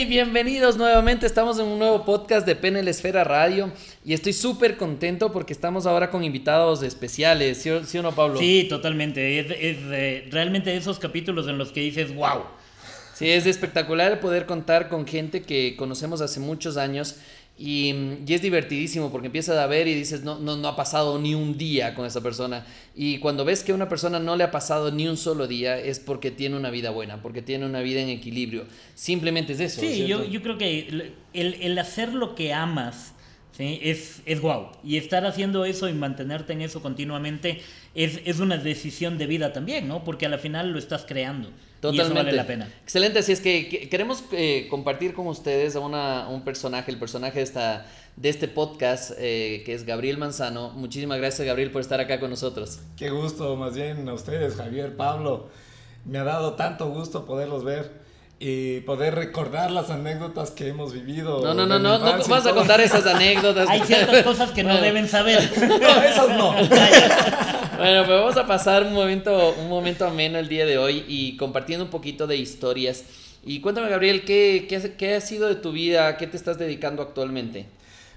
Hey, bienvenidos nuevamente. Estamos en un nuevo podcast de Penel Esfera Radio y estoy súper contento porque estamos ahora con invitados especiales. ¿Sí, o no, Pablo? Sí, totalmente. Es, realmente esos capítulos en los que dices, wow. Sí, es espectacular poder contar con gente que conocemos hace muchos años y, es divertidísimo porque empiezas a ver y dices, no, no, no ha pasado ni un día con esa persona. Y cuando ves que a una persona no le ha pasado ni un solo día, es porque tiene una vida buena, porque tiene una vida en equilibrio. Simplemente es eso. Sí, yo, yo, creo que el, el, hacer lo que amas ¿sí? es, es guau. Y estar haciendo eso y mantenerte en eso continuamente es, es una decisión de vida también, ¿no? Porque al final lo estás creando. Totalmente. vale la pena. Excelente, así es que queremos eh, compartir con ustedes a una, un personaje, el personaje de, esta, de este podcast, eh, que es Gabriel Manzano. Muchísimas gracias, Gabriel, por estar acá con nosotros. Qué gusto, más bien a ustedes, Javier, Pablo. Me ha dado tanto gusto poderlos ver y poder recordar las anécdotas que hemos vivido. No, no, no, no, no vas a contar esas anécdotas. Hay ciertas cosas que no deben saber. no, esas no. bueno, pues vamos a pasar un momento, un momento ameno el día de hoy y compartiendo un poquito de historias. Y cuéntame, Gabriel, ¿qué, qué, qué ha sido de tu vida? ¿Qué te estás dedicando actualmente?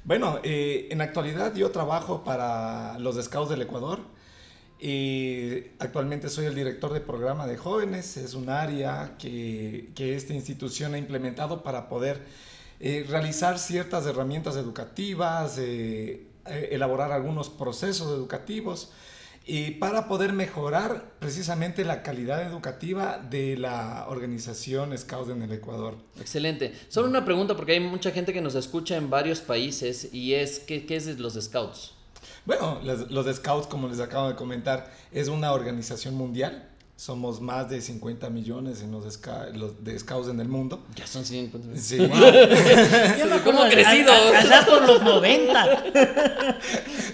Bueno, eh, en actualidad yo trabajo para los Scouts del Ecuador. Y actualmente soy el director de programa de jóvenes. Es un área que, que esta institución ha implementado para poder eh, realizar ciertas herramientas educativas, eh, eh, elaborar algunos procesos educativos y para poder mejorar precisamente la calidad educativa de la organización Scouts en el Ecuador. Excelente. Solo una pregunta porque hay mucha gente que nos escucha en varios países y es, ¿qué, qué es los Scouts? Bueno, los, Scouts, como les acabo de comentar, es una organización mundial. Somos más de 50 millones en los, de Scouts en el mundo. Ya son 50 millones. Sí. ¿Cómo ha crecido? Allá por los 90.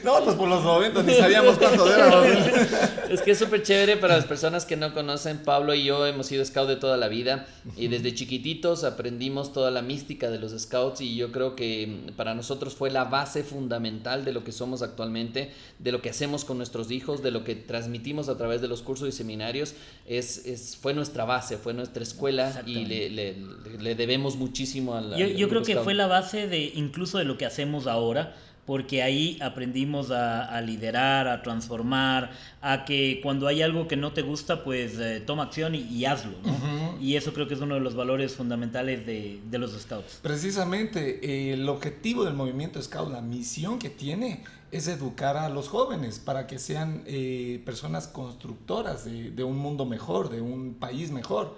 no, pues por los 90, ni sabíamos cuántos éramos. es que es súper chévere para las personas que no conocen. Pablo y yo hemos sido Scouts de toda la vida y desde chiquititos aprendimos toda la mística de los Scouts y yo creo que para nosotros fue la base fundamental de lo que somos actualmente, de lo que hacemos con nuestros hijos, de lo que transmitimos a través de los cursos y seminarios es, es, fue nuestra base, fue nuestra escuela y le, le, le debemos muchísimo a la... Yo, yo creo que fue la base de incluso de lo que hacemos ahora porque ahí aprendimos a, liderar, a transformar, a que cuando hay algo que no te gusta, pues eh, toma acción y, hazlo. ¿no? Y eso creo que es uno de los valores fundamentales de, de los scouts. Precisamente, eh, el objetivo del movimiento scout, la misión que tiene, es educar a los jóvenes para que sean eh, personas constructoras de, de un mundo mejor, de un país mejor.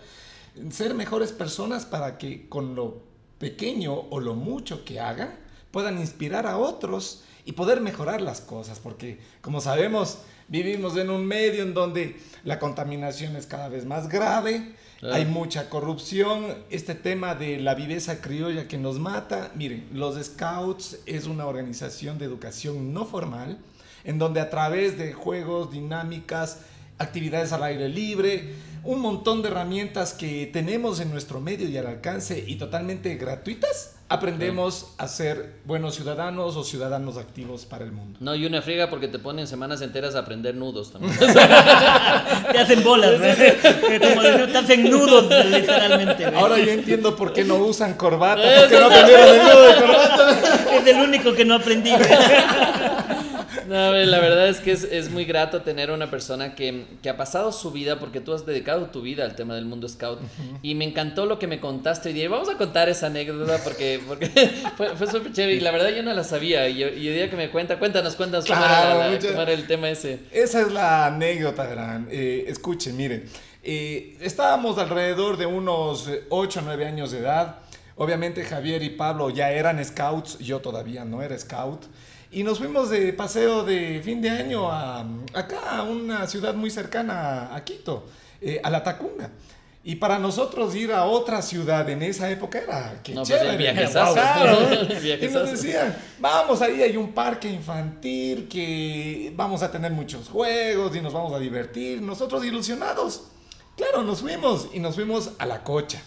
Ser mejores personas para que con lo pequeño o lo mucho que hagan, puedan inspirar a otros y poder mejorar las cosas, porque como sabemos, vivimos en un medio en donde la contaminación es cada vez más grave, hay mucha corrupción, este tema de la viveza criolla que nos mata, miren, los Scouts es una organización de educación no formal, en donde a través de juegos, dinámicas, actividades al aire libre, un montón de herramientas que tenemos en nuestro medio y al alcance y totalmente gratuitas, aprendemos a ser buenos ciudadanos o ciudadanos activos para el mundo. No, y una friega porque te ponen semanas enteras a aprender nudos también. te hacen bolas, te hacen nudos literalmente. Ahora yo entiendo por qué no usan corbata, porque no aprendieron el nudo de corbata. Es el único que no aprendí. No, la verdad es que es, muy grato tener una persona que, ha pasado su vida, porque tú has dedicado tu vida al tema del mundo scout. Y me encantó lo que me contaste hoy día. vamos a contar esa anécdota porque, porque fue, fue súper chévere. Y la verdad yo no la sabía. Y, el día que me cuenta, cuéntanos, cuéntanos cómo, era el tema ese. Esa es la anécdota, verán. Eh, escuchen, miren. Eh, estábamos alrededor de unos 8 o 9 años de edad. Obviamente Javier y Pablo ya eran scouts, yo todavía no era scout. Y nos fuimos de paseo de fin de año a, acá, a una ciudad muy cercana a Quito, eh, a La Tacunga. Y para nosotros ir a otra ciudad en esa época era que no, pues, chévere. Pues claro. y nos decían, vamos, ahí hay un parque infantil que vamos a tener muchos juegos y nos vamos a divertir. Nosotros ilusionados. Claro, nos fuimos y nos fuimos a la cocha.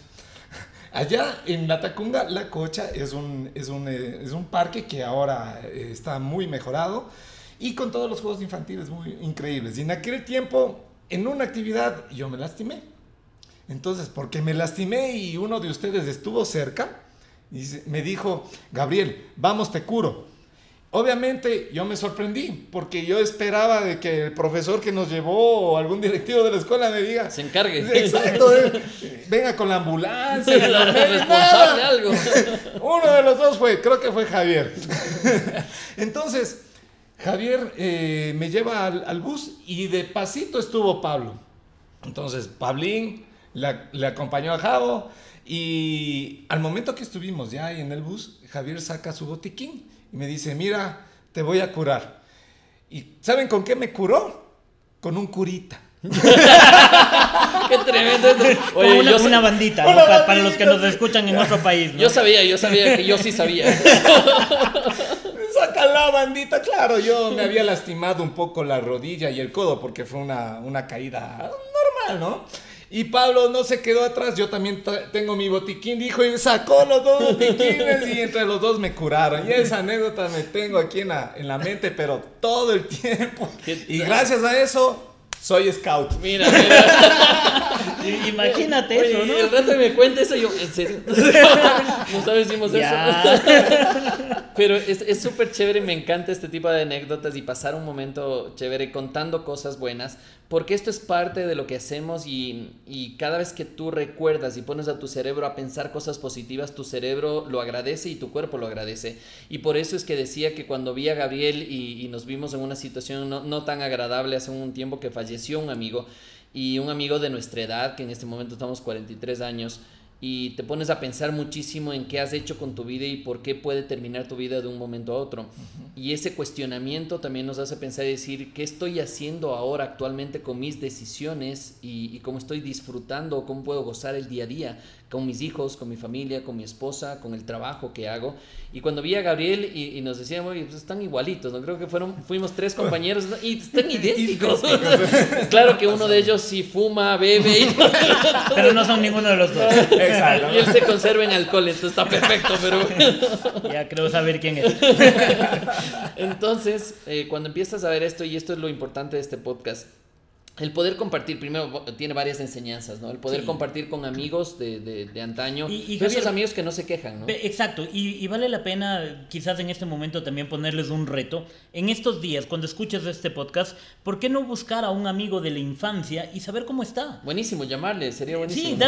Allá en La Tacunga, La Cocha es un, es un, eh, es un parque que ahora eh, está muy mejorado y con todos los juegos infantiles muy increíbles. Y en aquel tiempo, en una actividad, yo me lastimé. Entonces, porque me lastimé y uno de ustedes estuvo cerca, y me dijo, Gabriel, vamos, te curo. Obviamente yo me sorprendí porque yo esperaba de que el profesor que nos llevó o algún directivo de la escuela me diga... Se encargue. Exacto, eh, venga con la ambulancia. responsable algo. Uno de los dos fue, creo que fue Javier. Entonces, Javier eh, me lleva al, bus y de pasito estuvo Pablo. Entonces, Pablín le, acompañó a Javo y al momento que estuvimos ya ahí en el bus, Javier saca su botiquín y me dice, mira, te voy a curar. ¿Y saben con qué me curó? Con un curita. Qué tremendo. Oye, una, una, bandita, para, los que nos escuchan en otro país. Yo sabía, yo sabía que yo sí sabía. Saca la bandita, claro, yo me había lastimado un poco la rodilla y el codo porque fue una, una caída normal, ¿no? Y Pablo no se quedó atrás, yo también tengo mi botiquín, dijo, y sacó los dos botiquines y entre los dos me curaron. Y esa anécdota me tengo aquí en la, en la mente, pero todo el tiempo. Y gracias a eso soy scout. Mira, mira. Imagínate eso, ¿no? Y el rato me cuenta eso, yo, ¿en serio? no sabes si hicimos eso. Pero es súper chévere, me encanta este tipo de anécdotas y pasar un momento chévere contando cosas buenas, porque esto es parte de lo que hacemos y, y, cada vez que tú recuerdas y pones a tu cerebro a pensar cosas positivas, tu cerebro lo agradece y tu cuerpo lo agradece. Y por eso es que decía que cuando vi a Gabriel y, nos vimos en una situación no, no tan agradable hace un tiempo que falleció un amigo y un amigo de nuestra edad, que en este momento estamos 43 años, y te pones a pensar muchísimo en qué has hecho con tu vida y por qué puede terminar tu vida de un momento a otro. Y ese cuestionamiento también nos hace pensar y decir qué estoy haciendo ahora actualmente con mis decisiones y, y cómo estoy disfrutando, cómo puedo gozar el día a día con mis hijos, con mi familia, con mi esposa, con el trabajo que hago. Y cuando vi a Gabriel y, nos decían, pues están igualitos, ¿no? Creo que fueron, fuimos tres compañeros y están idénticos. claro que uno de ellos sí fuma, bebe y... Pero no son ninguno de los dos. Exacto. Y él se conserva en alcohol, entonces está perfecto, pero... ya creo saber quién es. entonces, eh, cuando empiezas a ver esto, y esto es lo importante de este podcast, el poder compartir, primero tiene varias enseñanzas, ¿no? El poder compartir con amigos de, de, antaño, y, esos amigos que no se quejan, ¿no? Exacto, y, vale la pena quizás en este momento también ponerles un reto. En estos días, cuando escuches este podcast, ¿por qué no buscar a un amigo de la infancia y saber cómo está? Buenísimo, llamarle, sería buenísimo. Sí,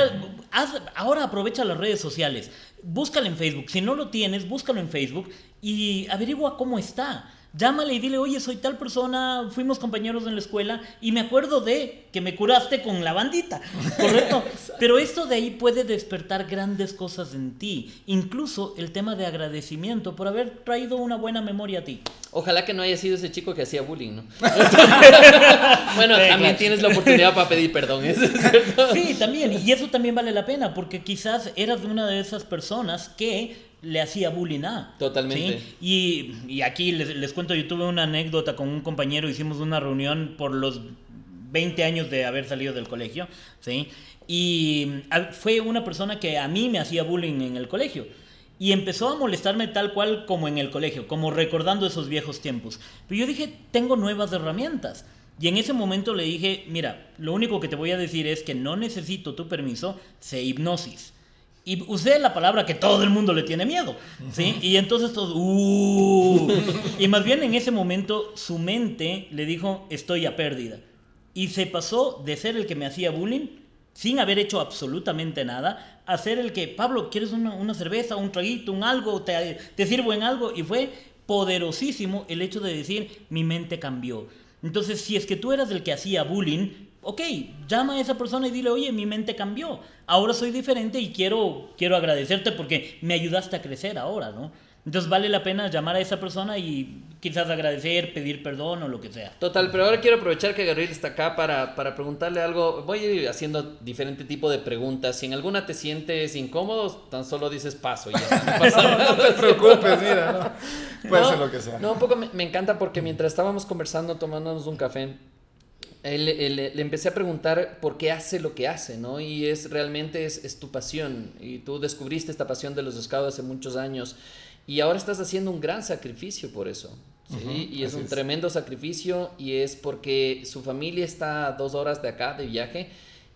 ahora aprovecha las redes sociales, búscalo en Facebook, si no lo tienes, búscalo en Facebook y averigua cómo está llámale y dile, oye, soy tal persona, fuimos compañeros en la escuela y me acuerdo de que me curaste con la bandita, ¿correcto? Pero esto de ahí puede despertar grandes cosas en ti, incluso el tema de agradecimiento por haber traído una buena memoria a ti. Ojalá que no haya sido ese chico que hacía bullying, ¿no? bueno, también tienes la oportunidad para pedir perdón, ¿es Sí, también, y eso también vale la pena, porque quizás eras de una de esas personas que le hacía bullying a. Totalmente. Y, y, aquí les, les, cuento, yo tuve una anécdota con un compañero, hicimos una reunión por los 20 años de haber salido del colegio, ¿sí? Y fue una persona que a mí me hacía bullying en el colegio. Y empezó a molestarme tal cual como en el colegio, como recordando esos viejos tiempos. Pero yo dije, tengo nuevas herramientas. Y en ese momento le dije, mira, lo único que te voy a decir es que no necesito tu permiso, sé hipnosis. Y usé la palabra que todo el mundo le tiene miedo, ¿sí? Y entonces todo, uh, y más bien en ese momento su mente le dijo, estoy a pérdida. Y se pasó de ser el que me hacía bullying, sin haber hecho absolutamente nada, a ser el que, Pablo, ¿quieres una, una cerveza, un traguito, un algo? Te, ¿Te sirvo en algo? Y fue poderosísimo el hecho de decir, mi mente cambió. Entonces, si es que tú eras el que hacía bullying, ok, llama a esa persona y dile, oye, mi mente cambió, ahora soy diferente y quiero, quiero agradecerte porque me ayudaste a crecer ahora, ¿no? Entonces vale la pena llamar a esa persona y quizás agradecer, pedir perdón o lo que sea. Total, pero ahora quiero aprovechar que Gabriel está acá para, para preguntarle algo. Voy a ir haciendo diferente tipo de preguntas. Si en alguna te sientes incómodo, tan solo dices paso y ya está. No, te preocupes, mira, puede ser lo que sea. No, un poco me, me encanta porque mientras estábamos conversando, tomándonos un café, le empecé a preguntar por qué hace lo que hace, ¿no? Y es realmente es, es, tu pasión. Y tú descubriste esta pasión de los scouts hace muchos años. Y ahora estás haciendo un gran sacrificio por eso. ¿sí? y es un tremendo sacrificio. Y es porque su familia está a dos horas de acá de viaje.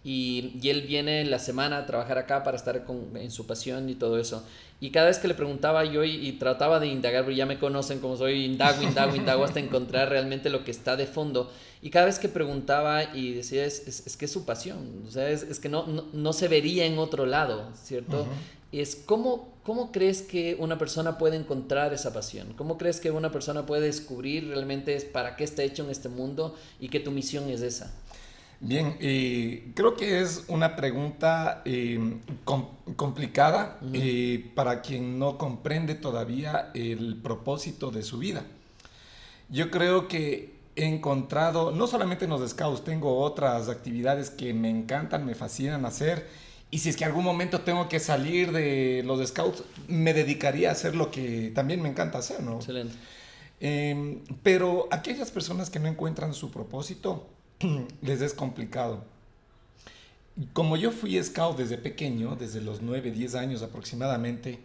Y, él viene la semana a trabajar acá para estar con, en su pasión y todo eso. Y cada vez que le preguntaba yo y, trataba de indagar, porque ya me conocen como soy, indago, indago, indago hasta encontrar realmente lo que está de fondo. Y cada vez que preguntaba y decía, es, es, que es su pasión, o sea, es, es que no, no, se vería en otro lado, ¿cierto? Es cómo, cómo crees que una persona puede encontrar esa pasión, cómo crees que una persona puede descubrir realmente para qué está hecho en este mundo y que tu misión es esa. Bien, eh, creo que es una pregunta eh, complicada eh, para quien no comprende todavía el propósito de su vida. Yo creo que he encontrado, no solamente en los scouts, tengo otras actividades que me encantan, me fascinan hacer. Y si es que algún momento tengo que salir de los scouts, me dedicaría a hacer lo que también me encanta hacer, ¿no? Excelente. Em, pero aquellas personas que no encuentran su propósito, les es complicado. Como yo fui scout desde pequeño, desde los 9, 10 años aproximadamente,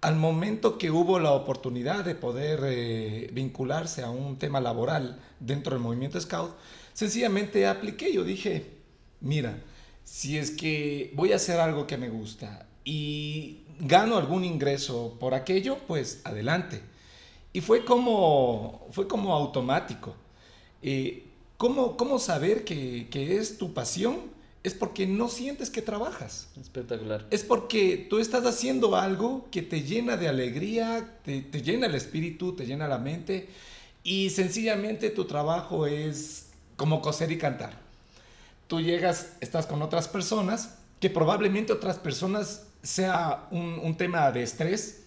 al momento que hubo la oportunidad de poder eh, vincularse a un tema laboral dentro del movimiento scout, sencillamente apliqué. Yo dije, mira, si es que voy a hacer algo que me gusta y gano algún ingreso por aquello, pues adelante. Y fue como, fue como automático. Eh, ¿Cómo, cómo saber que, que, es tu pasión? Es porque no sientes que trabajas. Espectacular. Es porque tú estás haciendo algo que te llena de alegría, te, te llena el espíritu, te llena la mente y sencillamente tu trabajo es como coser y cantar. Tú llegas, estás con otras personas, que probablemente otras personas sea un, un tema de estrés,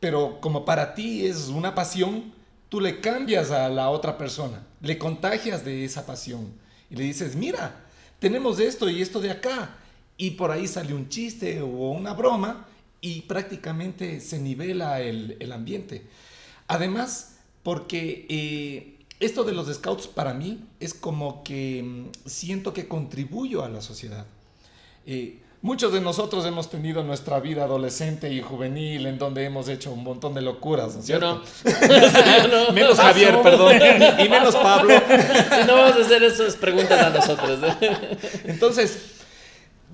pero como para ti es una pasión, tú le cambias a la otra persona, le contagias de esa pasión y le dices, mira, tenemos esto y esto de acá. Y por ahí sale un chiste o una broma y prácticamente se nivela el, ambiente. Además, porque eh, esto de los scouts para mí es como que mm, siento que contribuyo a la sociedad. Eh, Muchos de nosotros hemos tenido nuestra vida adolescente y juvenil en donde hemos hecho un montón de locuras, ¿no es cierto? no. menos Javier, perdón, y menos Pablo. si no vamos a hacer esas preguntas a nosotros. ¿eh? Entonces,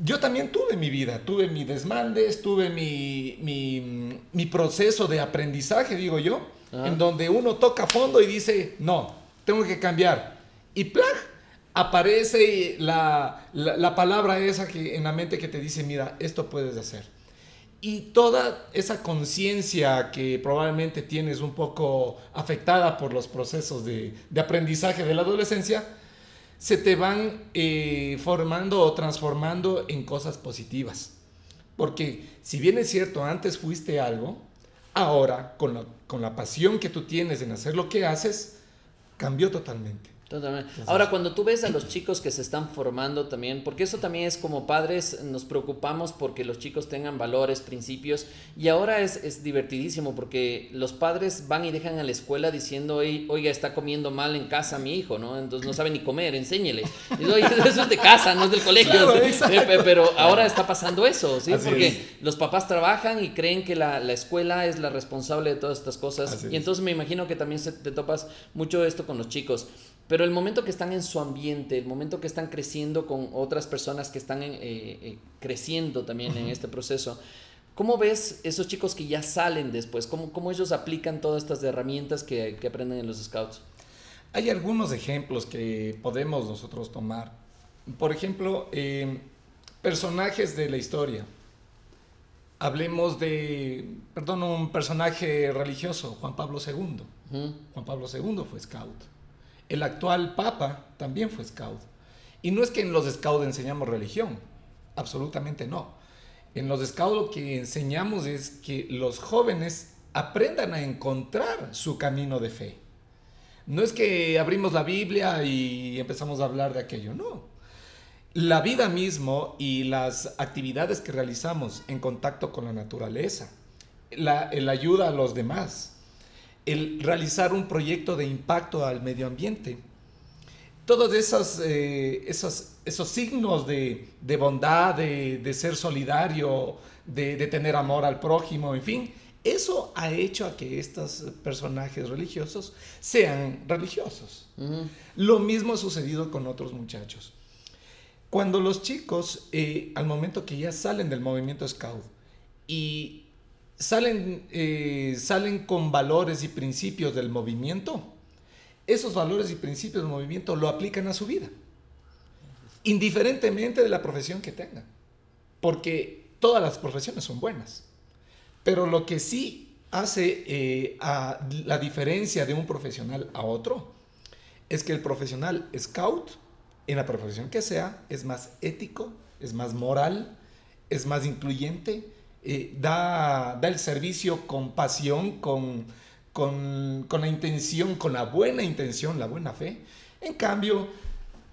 yo también tuve mi vida, tuve mi desmandes, tuve mi, mi, mi proceso de aprendizaje, digo yo, en donde uno toca fondo y dice, no, tengo que cambiar. Y plag, aparece la, la, palabra esa que en la mente que te dice, mira, esto puedes hacer. Y toda esa conciencia que probablemente tienes un poco afectada por los procesos de, de aprendizaje de la adolescencia, se te van eh, formando o transformando en cosas positivas. Porque si bien es cierto, antes fuiste algo, ahora con la, con la pasión que tú tienes en hacer lo que haces, cambió totalmente. Totalmente. Ahora, cuando tú ves a los chicos que se están formando también, porque eso también es como padres, nos preocupamos porque los chicos tengan valores, principios, y ahora es, es divertidísimo porque los padres van y dejan a la escuela diciendo, oiga, está comiendo mal en casa mi hijo, ¿no? Entonces no sabe ni comer, enséñele. Y Oye, eso es de casa, no es del colegio. Pero ahora está pasando eso, ¿sí? porque los papás trabajan y creen que la, la, escuela es la responsable de todas estas cosas. y entonces me imagino que también se, te topas mucho esto con los chicos. Pero el momento que están en su ambiente, el momento que están creciendo con otras personas que están eh, eh, creciendo también en este proceso, ¿cómo ves esos chicos que ya salen después? ¿Cómo, cómo ellos aplican todas estas herramientas que, que, aprenden en los scouts? Hay algunos ejemplos que podemos nosotros tomar. Por ejemplo, em, personajes de la historia. Hablemos de, perdón, un personaje religioso, Juan Pablo II. Juan Pablo II fue scout el actual Papa también fue scout. Y no es que en los scouts enseñamos religión, absolutamente no. En los scouts lo que enseñamos es que los jóvenes aprendan a encontrar su camino de fe. No es que abrimos la Biblia y empezamos a hablar de aquello, no. La vida mismo y las actividades que realizamos en contacto con la naturaleza, la, el ayuda a los demás, el realizar un proyecto de impacto al medio ambiente. Todos esos, eh, esos, esos signos de, de bondad, de, de, ser solidario, de, de, tener amor al prójimo, en fin, eso ha hecho a que estos personajes religiosos sean religiosos. Lo mismo ha sucedido con otros muchachos. Cuando los chicos, eh, al momento que ya salen del movimiento Scout y salen, eh, salen con valores y principios del movimiento, esos valores y principios del movimiento lo aplican a su vida, indiferentemente de la profesión que tengan, porque todas las profesiones son buenas, pero lo que sí hace eh, a la diferencia de un profesional a otro es que el profesional scout, en la profesión que sea, es más ético, es más moral, es más incluyente, eh, da, da, el servicio con pasión, con, con, con la intención, con la buena intención, la buena fe. En cambio,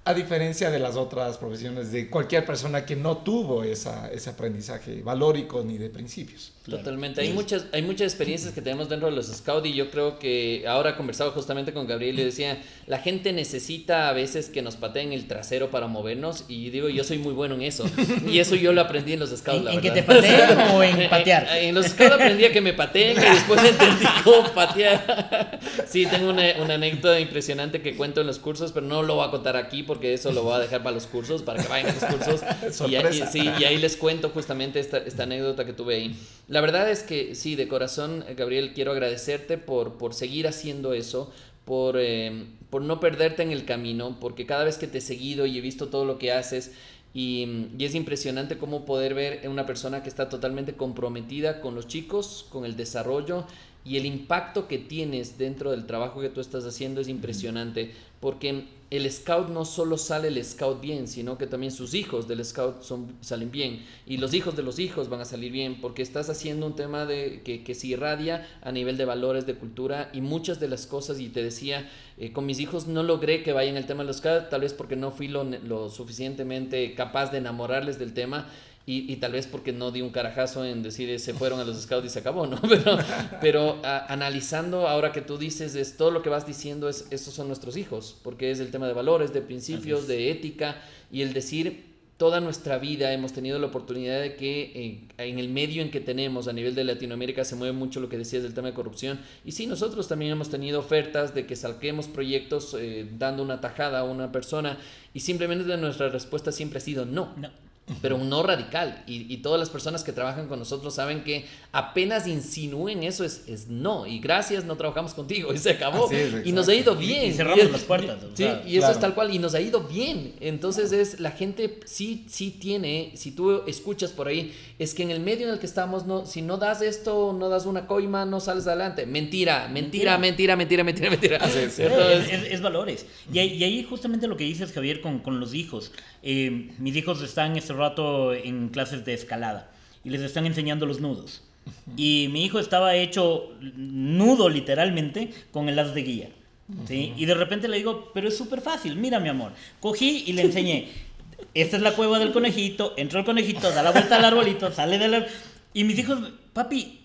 a diferencia de las otras profesiones, de cualquier persona que no tuvo esa, ese aprendizaje valórico ni de principios. Totalmente. Hay muchas, hay muchas experiencias que tenemos dentro de los scouts y yo creo que ahora he conversado justamente con Gabriel y le decía, la gente necesita a veces que nos pateen el trasero para movernos y digo, yo soy muy bueno en eso. Y eso yo lo aprendí en los scouts. ¿En, la ¿en que te pateen o en patear? En, en los scouts aprendí a que me pateen y después entendí cómo patear. Sí, tengo una, una anécdota impresionante que cuento en los cursos, pero no lo voy a contar aquí porque eso lo voy a dejar para los cursos, para que vayan a los cursos. y, ahí, sí, y ahí les cuento justamente esta, esta anécdota que tuve ahí. La verdad es que sí, de corazón, Gabriel, quiero agradecerte por, por seguir haciendo eso, por, eh, por no perderte en el camino, porque cada vez que te he seguido y he visto todo lo que haces, y, y, es impresionante cómo poder ver una persona que está totalmente comprometida con los chicos, con el desarrollo y el impacto que tienes dentro del trabajo que tú estás haciendo es impresionante, porque el scout no solo sale el scout bien, sino que también sus hijos del scout son, salen bien. Y los hijos de los hijos van a salir bien, porque estás haciendo un tema de, que, que se irradia a nivel de valores, de cultura y muchas de las cosas, y te decía, eh, con mis hijos no logré que vayan el tema de los scouts, tal vez porque no fui lo, lo suficientemente capaz de enamorarles del tema, y, y, tal vez porque no di un carajazo en decir se fueron a los scouts y se acabó, ¿no? Pero, pero a, analizando ahora que tú dices, es todo lo que vas diciendo es, estos son nuestros hijos, porque es el tema de valores, de principios, de ética y el decir, toda nuestra vida hemos tenido la oportunidad de que eh, en el medio en que tenemos a nivel de Latinoamérica se mueve mucho lo que decías del tema de corrupción. Y sí, nosotros también hemos tenido ofertas de que salquemos proyectos eh, dando una tajada a una persona y simplemente nuestra respuesta siempre ha sido no. no pero un no radical. Y, y, todas las personas que trabajan con nosotros saben que apenas insinúen eso es, es no. Y gracias, no trabajamos contigo. Y se acabó. Es, y nos ha ido bien. Y, y cerramos las puertas. Sí, o sea, y eso claro. es tal cual. Y nos ha ido bien. Entonces es, la gente sí, sí tiene, si tú escuchas por ahí, es que en el medio en el que estamos, no, si no das esto, no das una coima, no sales adelante. Mentira, mentira, mentira, mentira, mentira, mentira. Es, es, es, valores. Y, y, ahí justamente lo que dices, Javier, con, con los hijos. Eh, mis hijos están este rato en clases de escalada y les están enseñando los nudos. Y mi hijo estaba hecho nudo literalmente con el as de guía. ¿sí? Y de repente le digo, pero es súper fácil, mira mi amor. Cogí y le enseñé, esta es la cueva del conejito, entró el conejito, da la vuelta al arbolito, sale del... Y mis hijos, papi,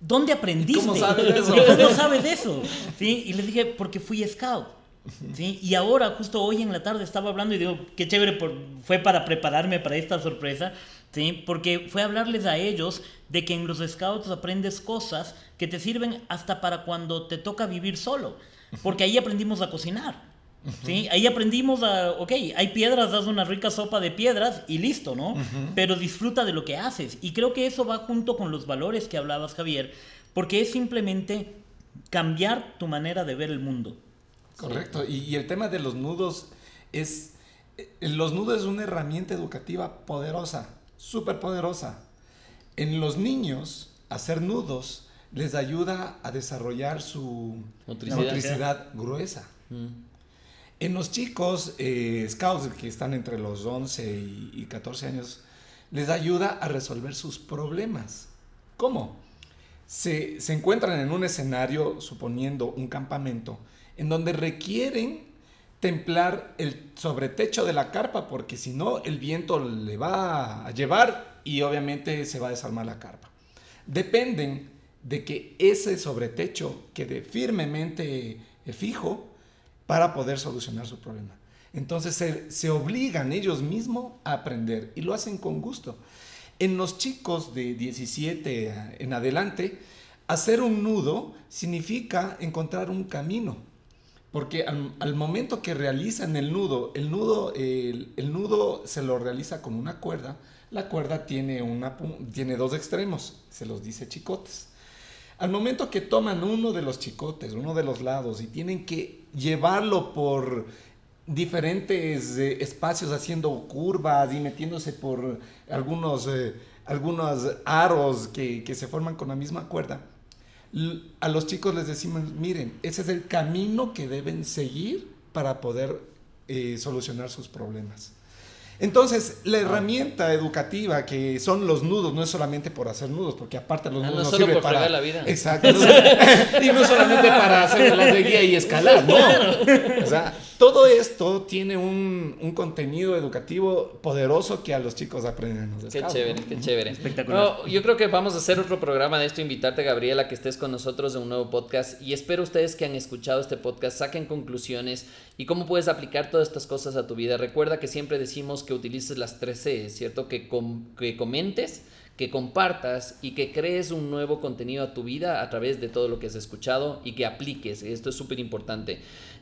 ¿dónde aprendiste? ¿Cómo sabes eso? ¿Cómo sabes eso? ¿Sí? Y les dije, porque fui scout. ¿Sí? Y ahora, justo hoy en la tarde, estaba hablando y digo, qué chévere, por, fue para prepararme para esta sorpresa, ¿sí? porque fue hablarles a ellos de que en los scouts aprendes cosas que te sirven hasta para cuando te toca vivir solo, porque ahí aprendimos a cocinar. ¿Sí? Ahí aprendimos a, ok, hay piedras, haz una rica sopa de piedras y listo, ¿no? Uh -huh. Pero disfruta de lo que haces. Y creo que eso va junto con los valores que hablabas, Javier, porque es simplemente cambiar tu manera de ver el mundo. Correcto. Y, y, el tema de los nudos es. Los nudos es una herramienta educativa poderosa, súper poderosa. En los niños, hacer nudos les ayuda a desarrollar su motricidad, motricidad gruesa. Mm. En los chicos eh, scouts que están entre los 11 y, y 14 años, les ayuda a resolver sus problemas. ¿Cómo? Se, encuentran en un escenario, suponiendo un campamento, en donde requieren templar el sobretecho de la carpa porque si no el viento le va a llevar y obviamente se va a desarmar la carpa. Dependen de que ese sobretecho quede firmemente fijo para poder solucionar su problema. Entonces se obligan ellos mismos a aprender y lo hacen con gusto. En los chicos de 17 en adelante, hacer un nudo significa encontrar un camino Porque al, momento que realizan el nudo, el nudo, el, nudo se lo realiza con una cuerda. La cuerda tiene, una, tiene dos extremos, se los dice chicotes. Al momento que toman uno de los chicotes, uno de los lados, y tienen que llevarlo por diferentes eh, espacios haciendo curvas y metiéndose por algunos, eh, algunos aros que, que se forman con la misma cuerda, a los chicos les decimos, miren, ese es el camino que deben seguir para poder eh, solucionar sus problemas. Entonces, la ah. herramienta educativa que son los nudos no es solamente por hacer nudos, porque aparte los ah, nudos no, solo por para la vida. Exacto. y no solamente para hacer la guía y escalar, no. O sea, todo esto tiene un, un, contenido educativo poderoso que a los chicos aprenden. qué chévere, qué chévere. Espectacular. yo creo que vamos a hacer otro programa de esto, invitarte, Gabriela, que estés con nosotros en un nuevo podcast. Y espero ustedes que han escuchado este podcast saquen conclusiones y cómo puedes aplicar todas estas cosas a tu vida. Recuerda que siempre decimos que utilices las tres C, ¿cierto? Que, que comentes, que compartas y que crees un nuevo contenido a tu vida a través de todo lo que has escuchado y que apliques. Esto es súper importante.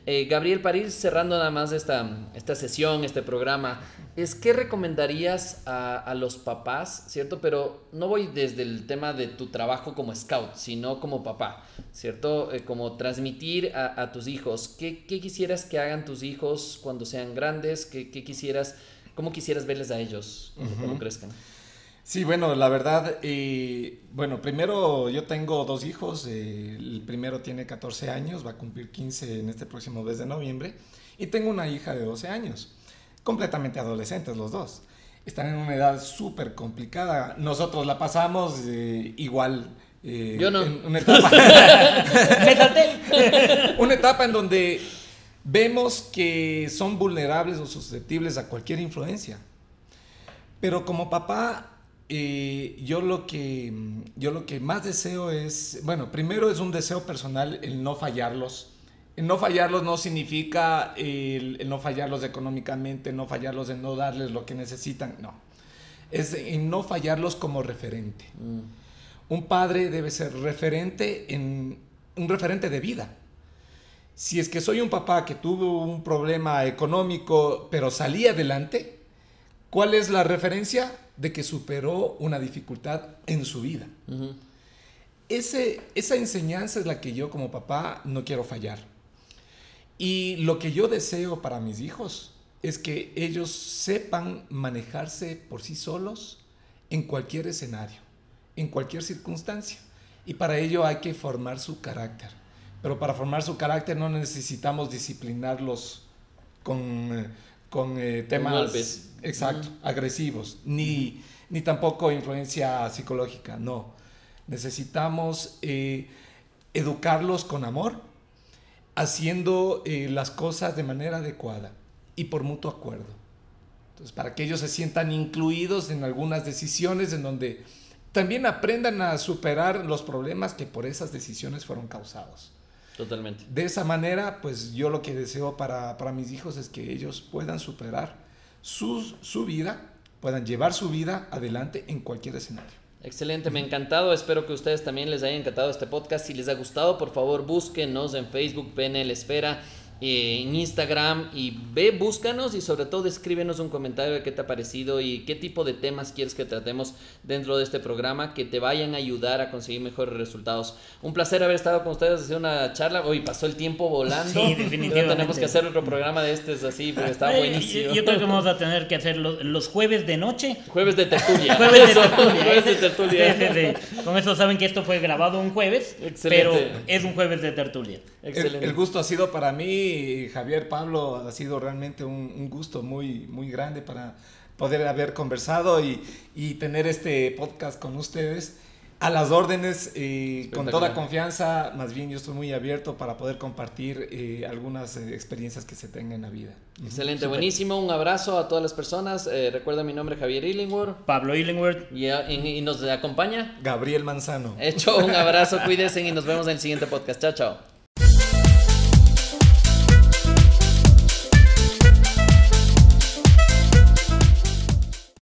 Eh, Gabriel, para ir cerrando nada más esta, esta sesión, este programa, es qué recomendarías a, los papás, ¿cierto? Pero no voy desde el tema de tu trabajo como scout, sino como papá, ¿cierto? Eh, como transmitir a, tus hijos. ¿Qué, quisieras que hagan tus hijos cuando sean grandes? ¿Qué, quisieras, cómo quisieras verles a ellos cuando crezcan? Sí, bueno, la verdad, eh, bueno, primero yo tengo dos hijos, eh, el primero tiene 14 años, va a cumplir 15 en este próximo mes de noviembre, y tengo una hija de 12 años, completamente adolescentes los dos. Están en una edad súper complicada, nosotros la pasamos eh, igual. yo no. una etapa. una etapa en donde vemos que son vulnerables o susceptibles a cualquier influencia. Pero como papá y yo lo que yo lo que más deseo es, bueno, primero es un deseo personal el no fallarlos. El no fallarlos no significa el, no fallarlos económicamente, no fallarlos en no darles lo que necesitan, no. Es en no fallarlos como referente. Mm. Un padre debe ser referente en un referente de vida. Si es que soy un papá que tuvo un problema económico pero salí adelante, ¿cuál es la referencia? de que superó una dificultad en su vida. Ese, esa enseñanza es la que yo como papá no quiero fallar. Y lo que yo deseo para mis hijos es que ellos sepan manejarse por sí solos en cualquier escenario, en cualquier circunstancia. Y para ello hay que formar su carácter. Pero para formar su carácter no necesitamos disciplinarlos con, eh, con eh, temas exacto, agresivos, ni, ni tampoco influencia psicológica, no. Necesitamos eh, educarlos con amor, haciendo eh, las cosas de manera adecuada y por mutuo acuerdo. Entonces, para que ellos se sientan incluidos en algunas decisiones en donde también aprendan a superar los problemas que por esas decisiones fueron causados. Totalmente. De esa manera, pues yo lo que deseo para, mis hijos es que ellos puedan superar su, su vida, puedan llevar su vida adelante en cualquier escenario. Excelente, me ha encantado. Espero que a ustedes también les haya encantado este podcast. Si les ha gustado, por favor, búsquenos en Facebook, PNL Esfera eh, en Instagram y ve, búscanos y sobre todo escríbenos un comentario de qué te ha parecido y qué tipo de temas quieres que tratemos dentro de este programa que te vayan a ayudar a conseguir mejores resultados. Un placer haber estado con ustedes, hacer una charla. Hoy pasó el tiempo volando. Sí, definitivamente. tenemos que hacer otro programa de este así, pero está buenísimo. Yo, creo que vamos a tener que hacer los, jueves de noche. Jueves de tertulia. jueves de tertulia. Con eso saben que esto fue grabado un jueves, pero es un jueves de tertulia. Excelente. el gusto ha sido para mí Javier, Pablo, ha sido realmente un, gusto muy, muy grande para poder haber conversado y, y tener este podcast con ustedes a las órdenes, eh, con toda confianza, más bien yo estoy muy abierto para poder compartir eh, algunas eh, experiencias que se tengan en la vida. Excelente, buenísimo, un abrazo a todas las personas. recuerda mi nombre Javier Illingworth. Pablo Illingworth. Y, y, nos acompaña Gabriel Manzano. Hecho, un abrazo, cuídense y nos vemos en el siguiente podcast. Chao, chao.